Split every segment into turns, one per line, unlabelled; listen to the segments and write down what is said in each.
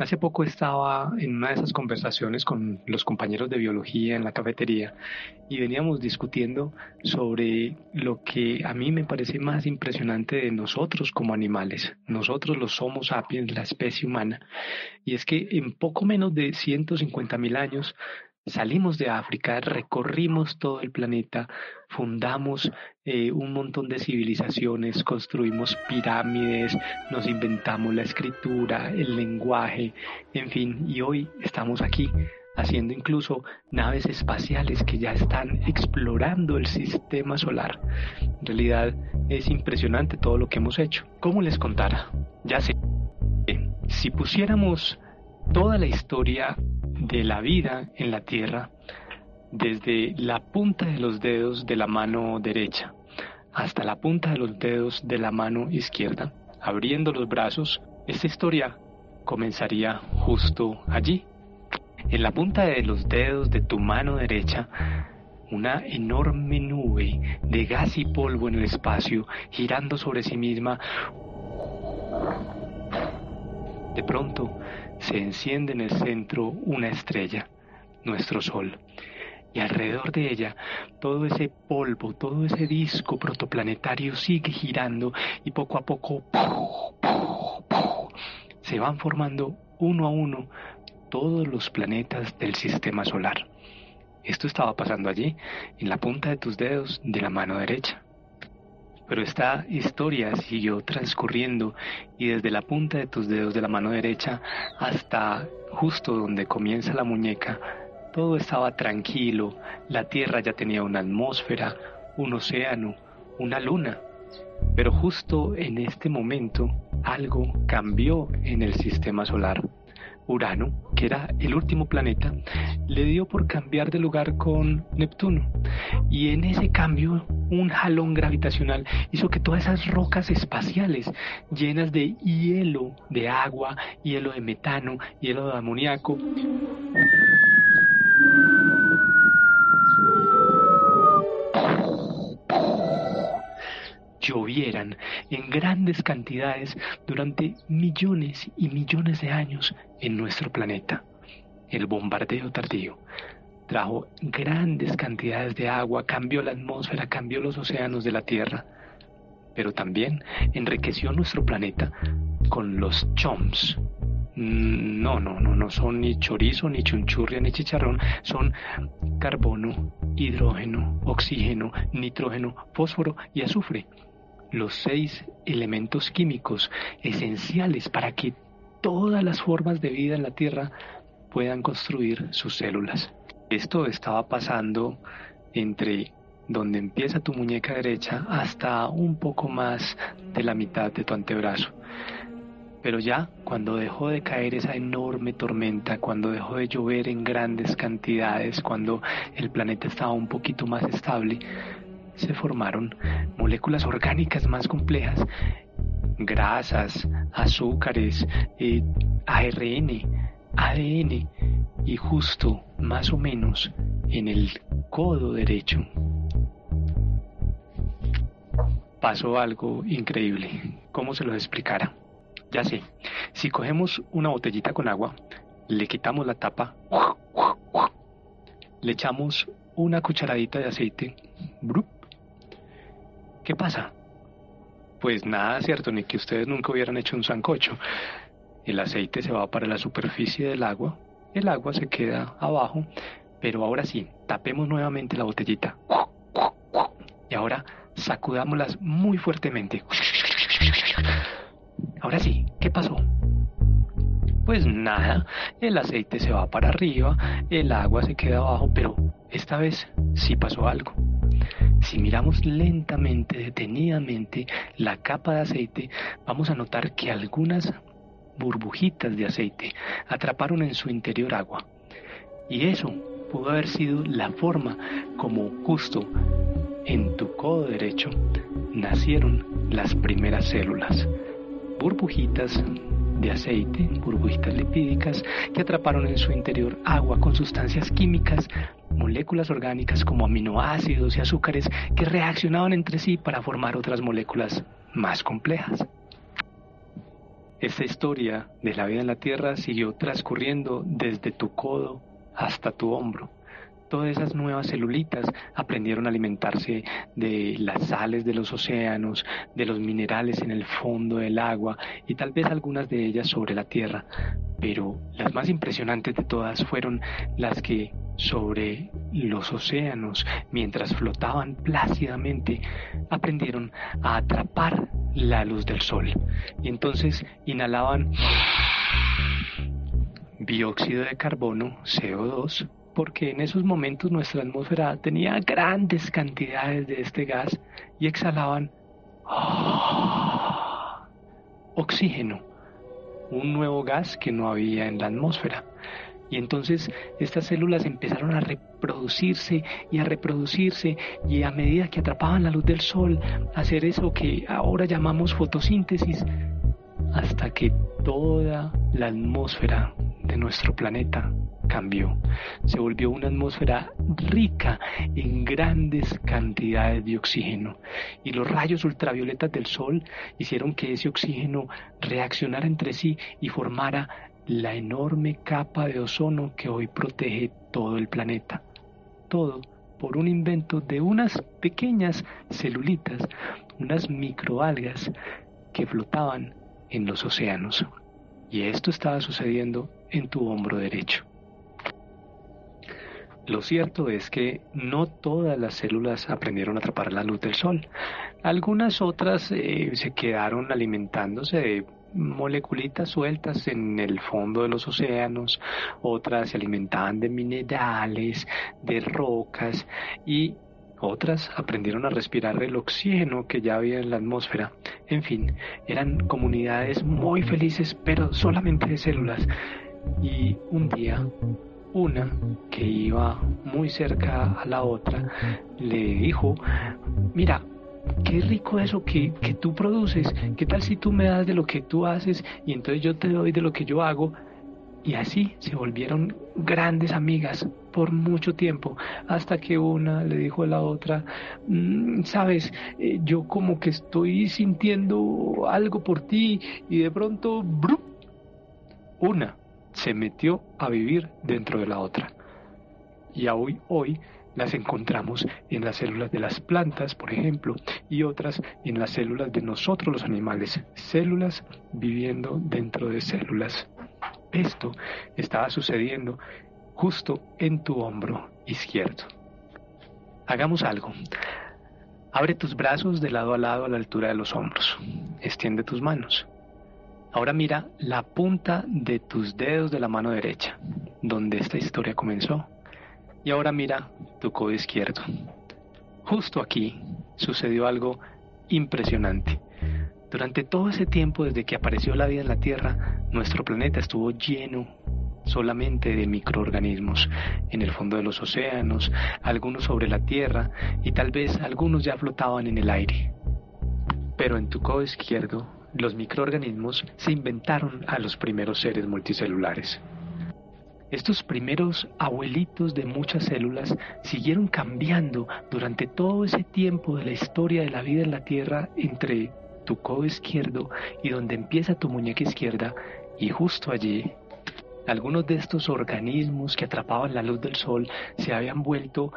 Hace poco estaba en una de esas conversaciones con los compañeros de biología en la cafetería y veníamos discutiendo sobre lo que a mí me parece más impresionante de nosotros como animales. Nosotros los Homo sapiens, la especie humana. Y es que en poco menos de 150 mil años Salimos de África, recorrimos todo el planeta, fundamos eh, un montón de civilizaciones, construimos pirámides, nos inventamos la escritura, el lenguaje, en fin, y hoy estamos aquí haciendo incluso naves espaciales que ya están explorando el sistema solar. En realidad es impresionante todo lo que hemos hecho. ¿Cómo les contara? Ya sé, si pusiéramos toda la historia de la vida en la tierra desde la punta de los dedos de la mano derecha hasta la punta de los dedos de la mano izquierda, abriendo los brazos, esta historia comenzaría justo allí. En la punta de los dedos de tu mano derecha, una enorme nube de gas y polvo en el espacio girando sobre sí misma. De pronto, se enciende en el centro una estrella, nuestro Sol, y alrededor de ella todo ese polvo, todo ese disco protoplanetario sigue girando y poco a poco se van formando uno a uno todos los planetas del sistema solar. Esto estaba pasando allí, en la punta de tus dedos de la mano derecha. Pero esta historia siguió transcurriendo y desde la punta de tus dedos de la mano derecha hasta justo donde comienza la muñeca, todo estaba tranquilo, la Tierra ya tenía una atmósfera, un océano, una luna. Pero justo en este momento algo cambió en el sistema solar. Urano, que era el último planeta, le dio por cambiar de lugar con Neptuno. Y en ese cambio, un jalón gravitacional hizo que todas esas rocas espaciales llenas de hielo de agua, hielo de metano, hielo de amoníaco, llovieran en grandes cantidades durante millones y millones de años en nuestro planeta. El bombardeo tardío trajo grandes cantidades de agua, cambió la atmósfera, cambió los océanos de la Tierra, pero también enriqueció nuestro planeta con los choms. Mm, no, no, no, no son ni chorizo, ni chunchurria, ni chicharrón, son carbono, hidrógeno, oxígeno, nitrógeno, fósforo y azufre los seis elementos químicos esenciales para que todas las formas de vida en la Tierra puedan construir sus células. Esto estaba pasando entre donde empieza tu muñeca derecha hasta un poco más de la mitad de tu antebrazo. Pero ya cuando dejó de caer esa enorme tormenta, cuando dejó de llover en grandes cantidades, cuando el planeta estaba un poquito más estable, se formaron moléculas orgánicas más complejas, grasas, azúcares, eh, ARN, ADN y justo más o menos en el codo derecho pasó algo increíble. ¿Cómo se los explicara? Ya sé, si cogemos una botellita con agua, le quitamos la tapa, le echamos una cucharadita de aceite, ¿Qué pasa? Pues nada, cierto, ni que ustedes nunca hubieran hecho un sancocho. El aceite se va para la superficie del agua, el agua se queda abajo, pero ahora sí, tapemos nuevamente la botellita. Y ahora sacudámoslas muy fuertemente. Ahora sí, ¿qué pasó? Pues nada, el aceite se va para arriba, el agua se queda abajo, pero esta vez sí pasó algo si miramos lentamente, detenidamente la capa de aceite, vamos a notar que algunas burbujitas de aceite atraparon en su interior agua. Y eso pudo haber sido la forma como justo en tu codo derecho nacieron las primeras células. Burbujitas de aceite, burbujitas lipídicas que atraparon en su interior agua con sustancias químicas, moléculas orgánicas como aminoácidos y azúcares que reaccionaban entre sí para formar otras moléculas más complejas. Esta historia de la vida en la Tierra siguió transcurriendo desde tu codo hasta tu hombro todas esas nuevas celulitas aprendieron a alimentarse de las sales de los océanos, de los minerales en el fondo del agua y tal vez algunas de ellas sobre la tierra. Pero las más impresionantes de todas fueron las que sobre los océanos, mientras flotaban plácidamente, aprendieron a atrapar la luz del sol. Y entonces inhalaban dióxido de carbono, CO2, porque en esos momentos nuestra atmósfera tenía grandes cantidades de este gas y exhalaban oxígeno, un nuevo gas que no había en la atmósfera. Y entonces estas células empezaron a reproducirse y a reproducirse y a medida que atrapaban la luz del sol, hacer eso que ahora llamamos fotosíntesis, hasta que toda la atmósfera de nuestro planeta cambió. Se volvió una atmósfera rica en grandes cantidades de oxígeno y los rayos ultravioletas del Sol hicieron que ese oxígeno reaccionara entre sí y formara la enorme capa de ozono que hoy protege todo el planeta. Todo por un invento de unas pequeñas celulitas, unas microalgas que flotaban en los océanos. Y esto estaba sucediendo en tu hombro derecho. Lo cierto es que no todas las células aprendieron a atrapar la luz del sol. Algunas otras eh, se quedaron alimentándose de moleculitas sueltas en el fondo de los océanos, otras se alimentaban de minerales, de rocas y otras aprendieron a respirar el oxígeno que ya había en la atmósfera. En fin, eran comunidades muy felices, pero solamente de células. Y un día una que iba muy cerca a la otra le dijo, mira, qué rico eso que, que tú produces, qué tal si tú me das de lo que tú haces y entonces yo te doy de lo que yo hago. Y así se volvieron grandes amigas por mucho tiempo, hasta que una le dijo a la otra, mm, sabes, eh, yo como que estoy sintiendo algo por ti y de pronto, una se metió a vivir dentro de la otra. Y hoy, hoy las encontramos en las células de las plantas, por ejemplo, y otras en las células de nosotros los animales, células viviendo dentro de células. Esto estaba sucediendo justo en tu hombro izquierdo. Hagamos algo. Abre tus brazos de lado a lado a la altura de los hombros. Extiende tus manos. Ahora mira la punta de tus dedos de la mano derecha, donde esta historia comenzó. Y ahora mira tu codo izquierdo. Justo aquí sucedió algo impresionante. Durante todo ese tiempo desde que apareció la vida en la Tierra, nuestro planeta estuvo lleno solamente de microorganismos en el fondo de los océanos, algunos sobre la Tierra y tal vez algunos ya flotaban en el aire. Pero en tu codo izquierdo los microorganismos se inventaron a los primeros seres multicelulares. Estos primeros abuelitos de muchas células siguieron cambiando durante todo ese tiempo de la historia de la vida en la Tierra entre tu codo izquierdo y donde empieza tu muñeca izquierda y justo allí algunos de estos organismos que atrapaban la luz del sol se habían vuelto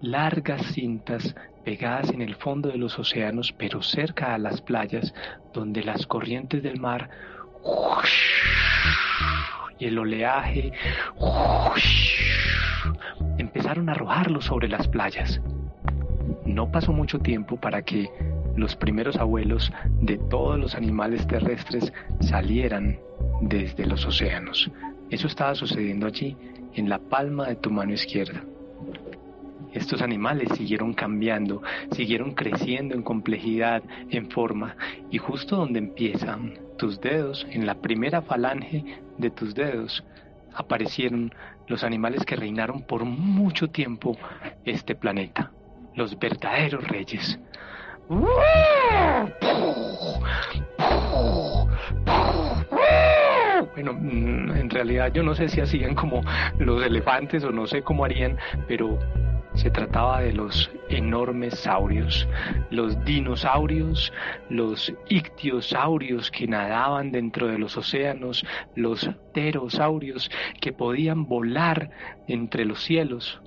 largas cintas pegadas en el fondo de los océanos, pero cerca a las playas, donde las corrientes del mar y el oleaje empezaron a arrojarlos sobre las playas. No pasó mucho tiempo para que los primeros abuelos de todos los animales terrestres salieran desde los océanos. Eso estaba sucediendo allí, en la palma de tu mano izquierda. estos animales siguieron cambiando, siguieron creciendo en complejidad, en forma, y justo donde empiezan tus dedos, en la primera falange de tus dedos, aparecieron los animales que reinaron por mucho tiempo este planeta, los verdaderos reyes. Bueno, mm, en realidad yo no sé si hacían como los elefantes o no sé cómo harían, pero se trataba de los enormes saurios, los dinosaurios, los ictiosaurios que nadaban dentro de los océanos, los pterosaurios que podían volar entre los cielos,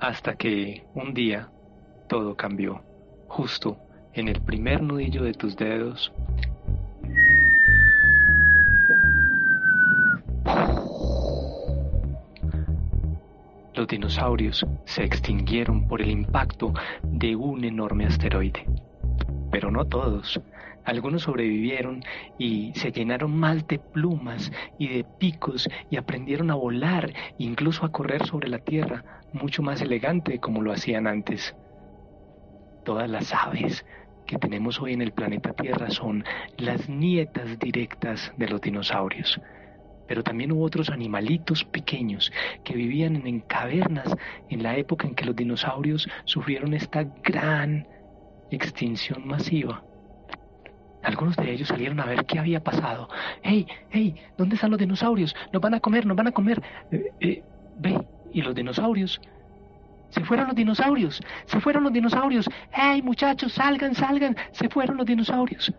hasta que un día todo cambió, justo en el primer nudillo de tus dedos los dinosaurios se extinguieron por el impacto de un enorme asteroide. Pero no todos. Algunos sobrevivieron y se llenaron más de plumas y de picos y aprendieron a volar, incluso a correr sobre la Tierra, mucho más elegante como lo hacían antes. Todas las aves que tenemos hoy en el planeta Tierra son las nietas directas de los dinosaurios pero también hubo otros animalitos pequeños que vivían en cavernas en la época en que los dinosaurios sufrieron esta gran extinción masiva. Algunos de ellos salieron a ver qué había pasado. ¡Hey, hey! ¿Dónde están los dinosaurios? Nos van a comer, nos van a comer. Eh, eh, ve, y los dinosaurios. Se fueron los dinosaurios, se fueron los dinosaurios. ¡Hey, muchachos, salgan, salgan! Se fueron los dinosaurios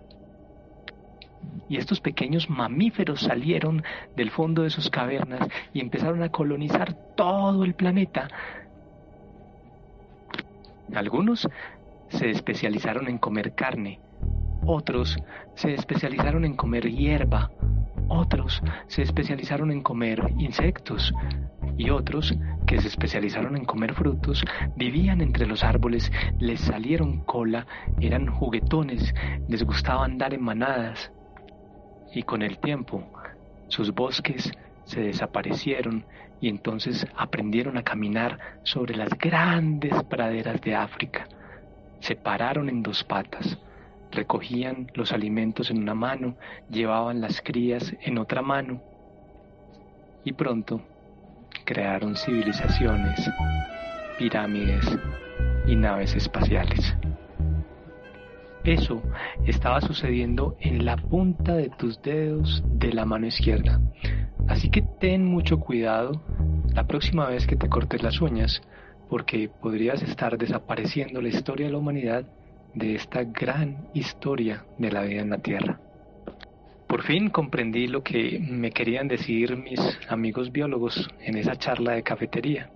y estos pequeños mamíferos salieron del fondo de sus cavernas y empezaron a colonizar todo el planeta. Algunos se especializaron en comer carne, otros se especializaron en comer hierba, otros se especializaron en comer insectos y otros que se especializaron en comer frutos vivían entre los árboles, les salieron cola, eran juguetones, les gustaba andar en manadas y con el tiempo sus bosques se desaparecieron y entonces aprendieron a caminar sobre las grandes praderas de África. Se pararon en dos patas, recogían los alimentos en una mano, llevaban las crías en otra mano y pronto crearon civilizaciones, pirámides y naves espaciales. Eso estaba sucediendo en la punta de tus dedos de la mano izquierda. Así que ten mucho cuidado la próxima vez que te cortes las uñas, porque podrías estar desapareciendo la historia de la humanidad de esta gran historia de la vida en la Tierra. Por fin comprendí lo que me querían decir mis amigos biólogos en esa charla de cafetería.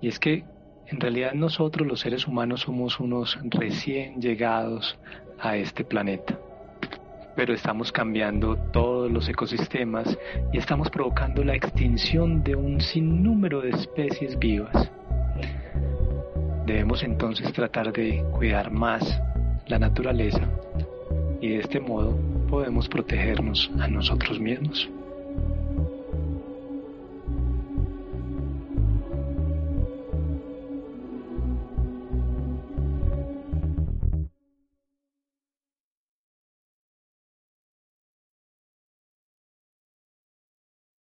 Y es que en realidad nosotros los seres humanos somos unos recién llegados a este planeta. Pero estamos cambiando todos los ecosistemas y estamos provocando la extinción de un sinnúmero de especies vivas. Debemos entonces tratar de cuidar más la naturaleza y de este modo podemos protegernos a nosotros mismos.